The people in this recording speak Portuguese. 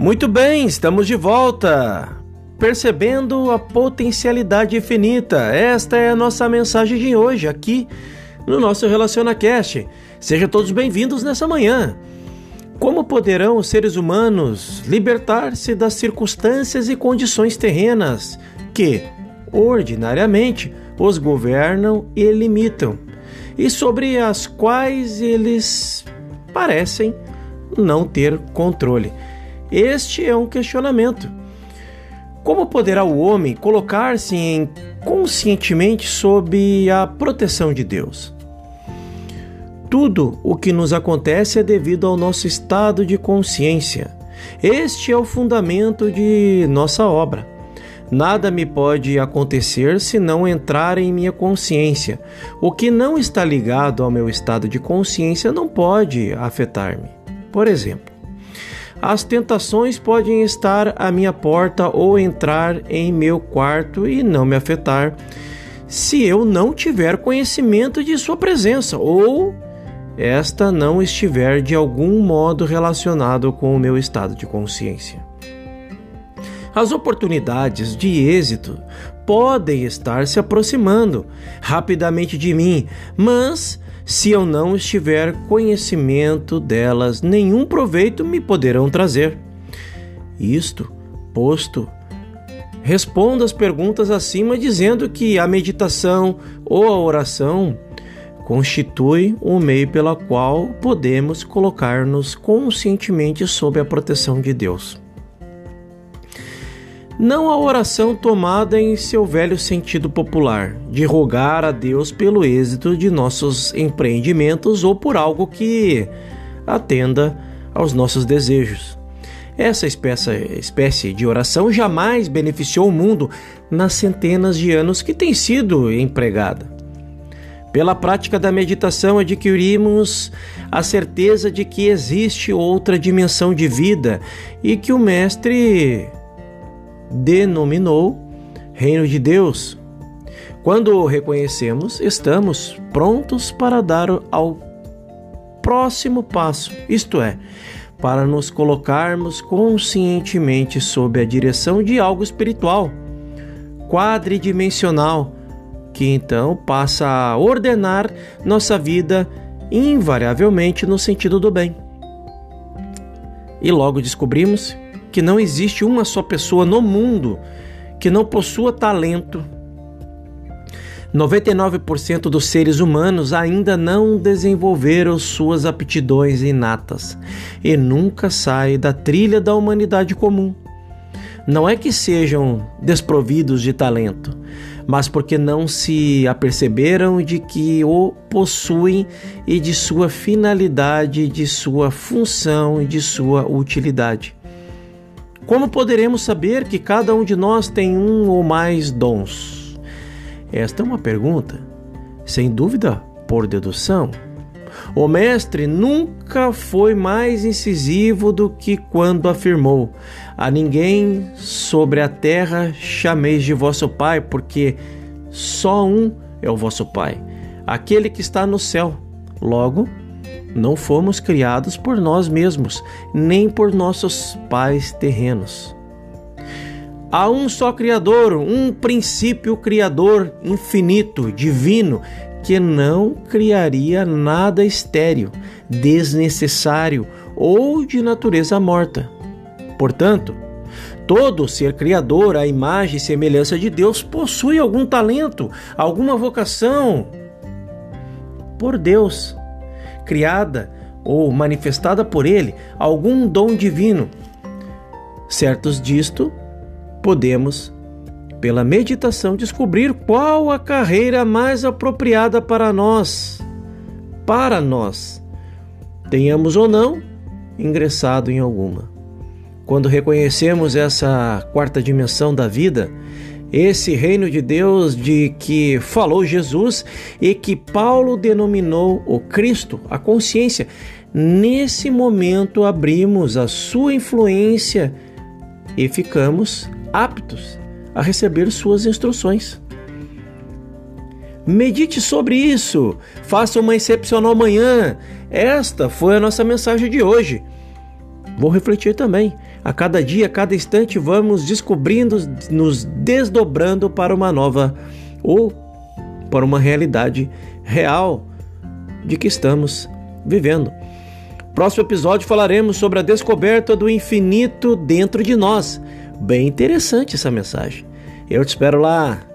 Muito bem, estamos de volta. Percebendo a potencialidade infinita. Esta é a nossa mensagem de hoje aqui no nosso RelacionaCast. Sejam todos bem-vindos nessa manhã. Como poderão os seres humanos libertar-se das circunstâncias e condições terrenas que, ordinariamente, os governam e limitam, e sobre as quais eles parecem não ter controle? Este é um questionamento. Como poderá o homem colocar-se em conscientemente sob a proteção de Deus? Tudo o que nos acontece é devido ao nosso estado de consciência. Este é o fundamento de nossa obra. Nada me pode acontecer se não entrar em minha consciência. O que não está ligado ao meu estado de consciência não pode afetar-me. Por exemplo, as tentações podem estar à minha porta ou entrar em meu quarto e não me afetar se eu não tiver conhecimento de sua presença ou esta não estiver de algum modo relacionado com o meu estado de consciência. As oportunidades de êxito podem estar se aproximando rapidamente de mim, mas se eu não estiver conhecimento delas, nenhum proveito me poderão trazer. Isto posto, responda as perguntas acima dizendo que a meditação ou a oração constitui um meio pela qual podemos colocar-nos conscientemente sob a proteção de Deus não a oração tomada em seu velho sentido popular, de rogar a Deus pelo êxito de nossos empreendimentos ou por algo que atenda aos nossos desejos. Essa espécie de oração jamais beneficiou o mundo nas centenas de anos que tem sido empregada. Pela prática da meditação, adquirimos a certeza de que existe outra dimensão de vida e que o Mestre denominou Reino de Deus. Quando o reconhecemos, estamos prontos para dar ao próximo passo, isto é, para nos colocarmos conscientemente sob a direção de algo espiritual, quadridimensional, que então passa a ordenar nossa vida invariavelmente no sentido do bem. E logo descobrimos que não existe uma só pessoa no mundo que não possua talento. 99% dos seres humanos ainda não desenvolveram suas aptidões inatas e nunca saem da trilha da humanidade comum. Não é que sejam desprovidos de talento, mas porque não se aperceberam de que o possuem e de sua finalidade, de sua função e de sua utilidade. Como poderemos saber que cada um de nós tem um ou mais dons? Esta é uma pergunta, sem dúvida, por dedução. O Mestre nunca foi mais incisivo do que quando afirmou: A ninguém sobre a terra chameis de vosso Pai, porque só um é o vosso Pai, aquele que está no céu. Logo, não fomos criados por nós mesmos, nem por nossos pais terrenos. Há um só Criador, um princípio criador infinito, divino, que não criaria nada estéril, desnecessário ou de natureza morta. Portanto, todo ser criador à imagem e semelhança de Deus possui algum talento, alguma vocação por Deus criada ou manifestada por ele algum dom divino. Certos disto, podemos, pela meditação, descobrir qual a carreira mais apropriada para nós. Para nós, tenhamos ou não ingressado em alguma. Quando reconhecemos essa quarta dimensão da vida, esse reino de Deus de que falou Jesus e que Paulo denominou o Cristo, a consciência. Nesse momento abrimos a sua influência e ficamos aptos a receber suas instruções. Medite sobre isso, faça uma excepcional manhã. Esta foi a nossa mensagem de hoje. Vou refletir também. A cada dia, a cada instante, vamos descobrindo, nos desdobrando para uma nova ou para uma realidade real de que estamos vivendo. Próximo episódio falaremos sobre a descoberta do infinito dentro de nós. Bem interessante essa mensagem. Eu te espero lá.